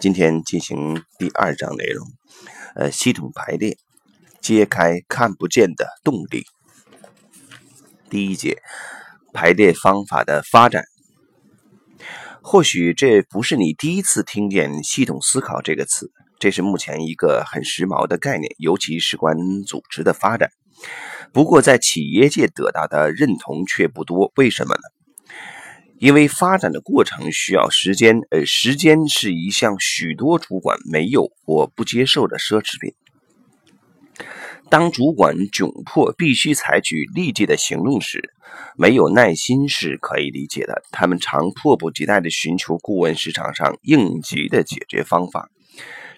今天进行第二章内容，呃，系统排列，揭开看不见的动力。第一节，排列方法的发展。或许这不是你第一次听见“系统思考”这个词，这是目前一个很时髦的概念，尤其是关组织的发展。不过，在企业界得到的认同却不多，为什么呢？因为发展的过程需要时间，而时间是一项许多主管没有或不接受的奢侈品。当主管窘迫必须采取立即的行动时，没有耐心是可以理解的。他们常迫不及待地寻求顾问市场上应急的解决方法。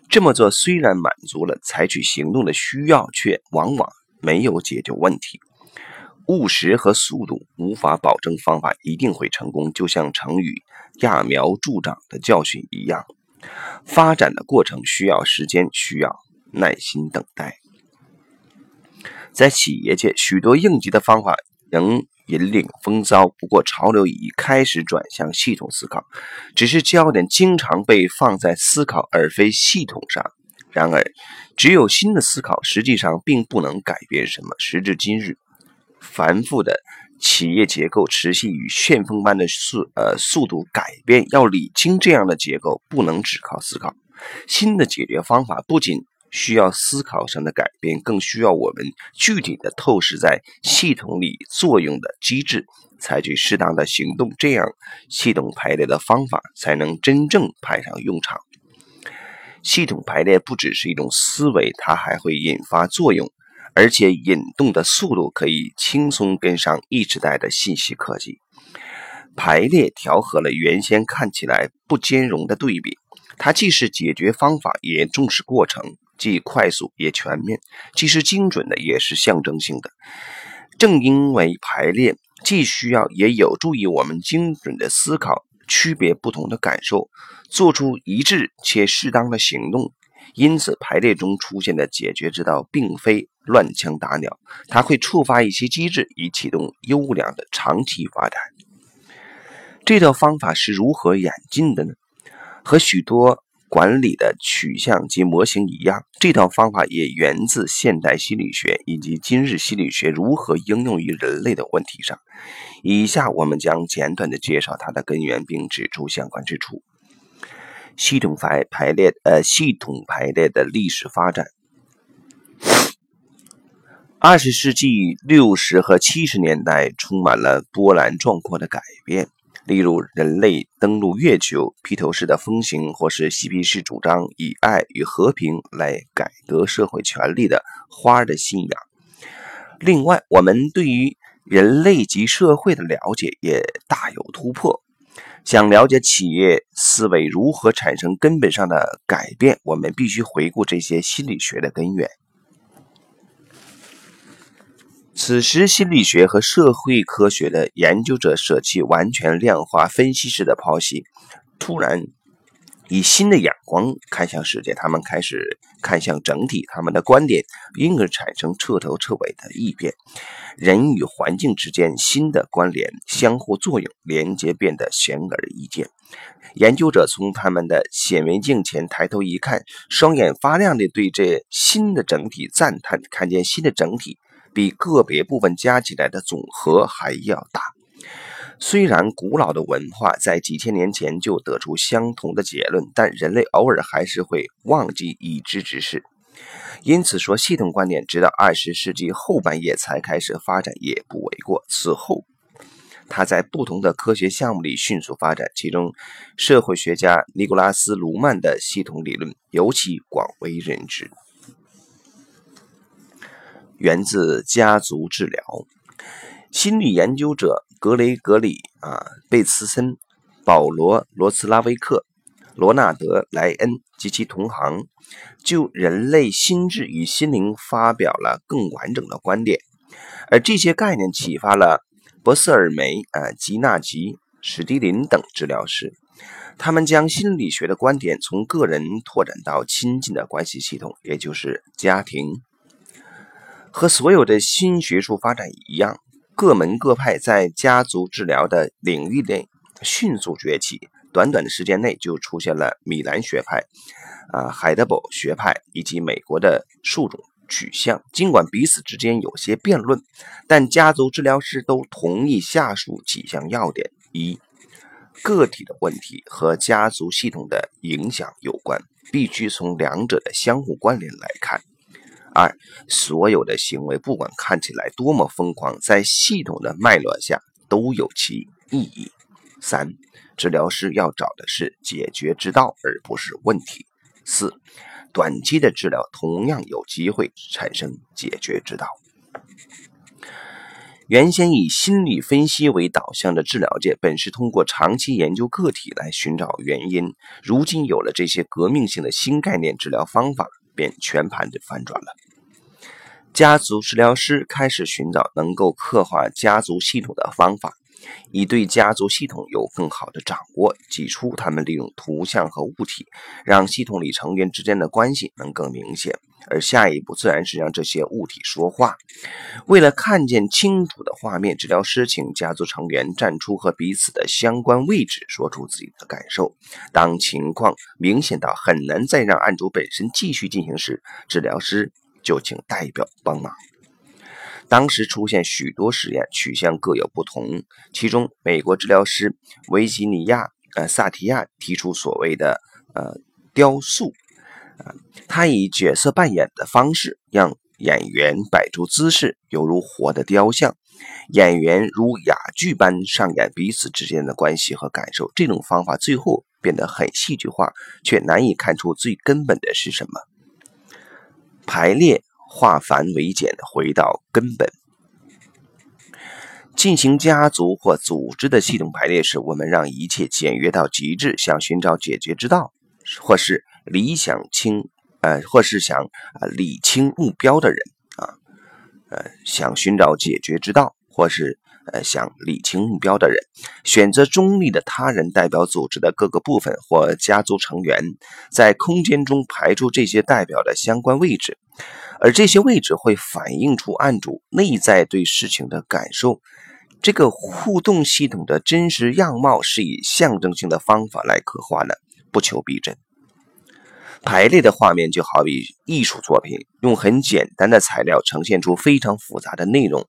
这么做虽然满足了采取行动的需要，却往往没有解决问题。务实和速度无法保证方法一定会成功，就像成语“揠苗助长”的教训一样。发展的过程需要时间，需要耐心等待。在企业界，许多应急的方法能引领风骚，不过潮流已开始转向系统思考，只是焦点经常被放在思考而非系统上。然而，只有新的思考实际上并不能改变什么。时至今日。繁复的企业结构持续以旋风般的速呃速度改变，要理清这样的结构，不能只靠思考。新的解决方法不仅需要思考上的改变，更需要我们具体的透视在系统里作用的机制，采取适当的行动，这样系统排列的方法才能真正派上用场。系统排列不只是一种思维，它还会引发作用。而且引动的速度可以轻松跟上一时代的信息科技。排列调和了原先看起来不兼容的对比，它既是解决方法，也重视过程，既快速也全面，既是精准的，也是象征性的。正因为排列既需要也有助于我们精准的思考，区别不同的感受，做出一致且适当的行动。因此，排列中出现的解决之道，并非乱枪打鸟，它会触发一些机制，以启动优良的长期发展。这套方法是如何演进的呢？和许多管理的取向及模型一样，这套方法也源自现代心理学以及今日心理学如何应用于人类的问题上。以下我们将简短的介绍它的根源，并指出相关之处。系统排排列，呃，系统排列的历史发展。二十世纪六十和七十年代充满了波澜壮阔的改变，例如人类登陆月球、披头士的风行，或是嬉皮士主张以爱与和平来改革社会权利的花儿的信仰。另外，我们对于人类及社会的了解也大有突破。想了解企业思维如何产生根本上的改变，我们必须回顾这些心理学的根源。此时，心理学和社会科学的研究者舍弃完全量化分析式的剖析，突然。以新的眼光看向世界，他们开始看向整体，他们的观点因而产生彻头彻尾的异变。人与环境之间新的关联、相互作用、连接变得显而易见。研究者从他们的显微镜前抬头一看，双眼发亮地对这新的整体赞叹，看见新的整体比个别部分加起来的总和还要大。虽然古老的文化在几千年前就得出相同的结论，但人类偶尔还是会忘记已知之事。因此说，系统观点直到二十世纪后半叶才开始发展也不为过。此后，它在不同的科学项目里迅速发展，其中社会学家尼古拉斯·卢曼的系统理论尤其广为人知。源自家族治疗。心理研究者格雷格里啊贝茨森、保罗罗茨拉维克、罗纳德莱恩及其同行，就人类心智与心灵发表了更完整的观点，而这些概念启发了博瑟尔梅、啊吉纳吉、史蒂林等治疗师，他们将心理学的观点从个人拓展到亲近的关系系统，也就是家庭。和所有的新学术发展一样。各门各派在家族治疗的领域内迅速崛起，短短的时间内就出现了米兰学派、啊海德堡学派以及美国的数种取向。尽管彼此之间有些辩论，但家族治疗师都同意下述几项要点：一、个体的问题和家族系统的影响有关，必须从两者的相互关联来看。二，所有的行为不管看起来多么疯狂，在系统的脉络下都有其意义。三，治疗师要找的是解决之道，而不是问题。四，短期的治疗同样有机会产生解决之道。原先以心理分析为导向的治疗界，本是通过长期研究个体来寻找原因。如今有了这些革命性的新概念治疗方法，便全盘的翻转了。家族治疗师开始寻找能够刻画家族系统的方法，以对家族系统有更好的掌握。起初，他们利用图像和物体，让系统里成员之间的关系能更明显。而下一步自然是让这些物体说话。为了看见清楚的画面，治疗师请家族成员站出和彼此的相关位置，说出自己的感受。当情况明显到很难再让案主本身继续进行时，治疗师就请代表帮忙。当时出现许多实验，取向各有不同。其中，美国治疗师维吉尼亚·呃萨提亚提出所谓的“呃雕塑”。呃他以角色扮演的方式，让演员摆出姿势，犹如活的雕像。演员如哑剧般上演彼此之间的关系和感受。这种方法最后变得很戏剧化，却难以看出最根本的是什么。排列化繁为简，回到根本。进行家族或组织的系统排列时，我们让一切简约到极致，想寻找解决之道，或是。理想清，呃，或是想啊理清目标的人啊，呃，想寻找解决之道，或是呃想理清目标的人，选择中立的他人代表组织的各个部分或家族成员，在空间中排出这些代表的相关位置，而这些位置会反映出案主内在对事情的感受。这个互动系统的真实样貌是以象征性的方法来刻画的，不求逼真。排列的画面就好比艺术作品，用很简单的材料呈现出非常复杂的内容，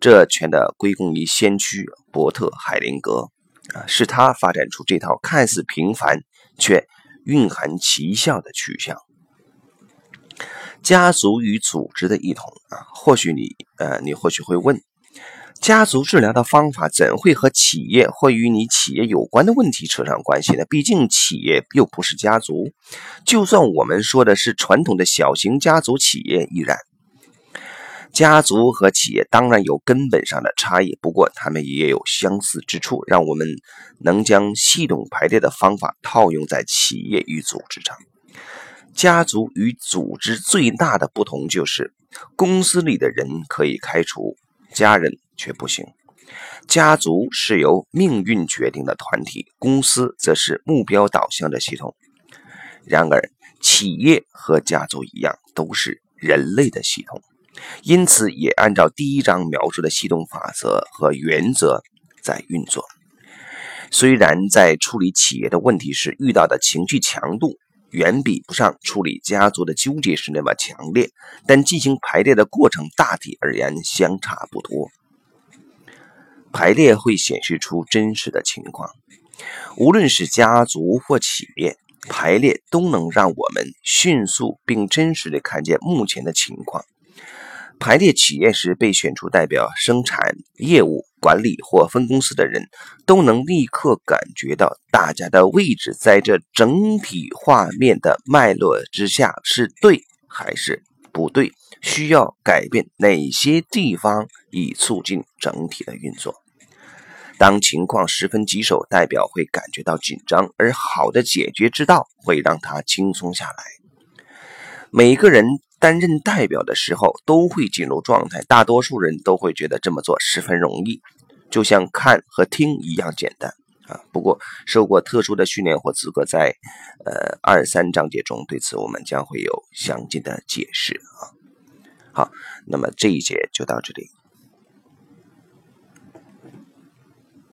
这全的归功于先驱伯特·海灵格啊，是他发展出这套看似平凡却蕴含奇效的取向。家族与组织的异同啊，或许你呃，你或许会问。家族治疗的方法怎会和企业或与你企业有关的问题扯上关系呢？毕竟企业又不是家族。就算我们说的是传统的小型家族企业亦然。家族和企业当然有根本上的差异，不过它们也有相似之处，让我们能将系统排列的方法套用在企业与组织上。家族与组织最大的不同就是，公司里的人可以开除，家人。却不行。家族是由命运决定的团体，公司则是目标导向的系统。然而，企业和家族一样，都是人类的系统，因此也按照第一章描述的系统法则和原则在运作。虽然在处理企业的问题时遇到的情绪强度远比不上处理家族的纠结时那么强烈，但进行排列的过程大体而言相差不多。排列会显示出真实的情况，无论是家族或企业，排列都能让我们迅速并真实的看见目前的情况。排列企业时被选出代表生产、业务、管理或分公司的人，都能立刻感觉到大家的位置在这整体画面的脉络之下是对还是不对，需要改变哪些地方以促进整体的运作。当情况十分棘手，代表会感觉到紧张，而好的解决之道会让他轻松下来。每个人担任代表的时候都会进入状态，大多数人都会觉得这么做十分容易，就像看和听一样简单啊。不过，受过特殊的训练或资格，在呃二三章节中对此我们将会有详尽的解释啊。好，那么这一节就到这里。